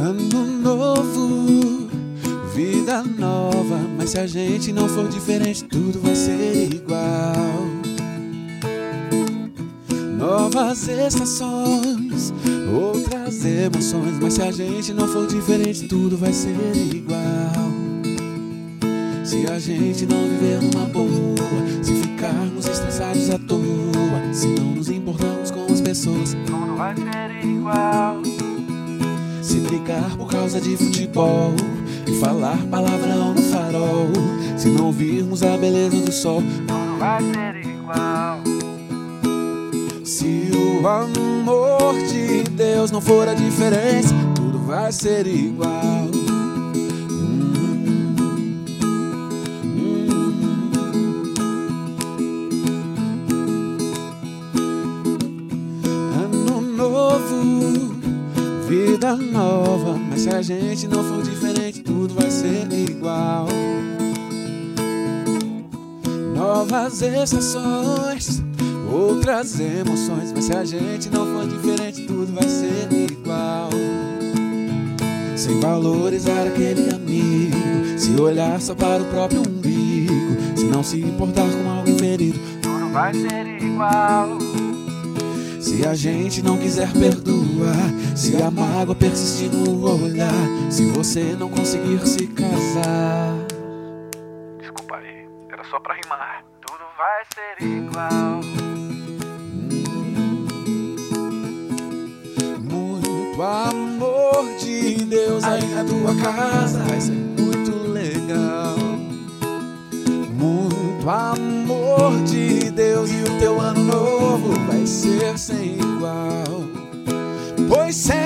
Ano novo, vida nova. Mas se a gente não for diferente, tudo vai ser igual. Novas estações, outras emoções. Mas se a gente não for diferente, tudo vai ser igual. Se a gente não viver numa boa, se ficarmos estressados à toa, se não nos importamos com as pessoas, tudo vai ser igual se brigar por causa de futebol e falar palavrão no farol, se não virmos a beleza do sol, Tudo vai ser igual. se o amor de Deus não for a diferença, tudo vai ser igual. Ano novo, vida nova, mas se a gente não for diferente, tudo vai ser igual. Novas estações, outras emoções, mas se a gente não for diferente, tudo vai ser igual. Sem valorizar aquele amigo, se olhar só para o próprio umbigo, se não se importar com alguém ferido, Tudo vai ser igual. Se a gente não quiser perdoar, se a mágoa persistir no olhar, se você não conseguir se casar. Desculpa aí, era só pra rimar. Tudo vai ser igual. Muito amor de Deus aí na tua casa vai ser muito legal. Muito amor de Deus e o teu ano novo vai ser sem igual. Pois sem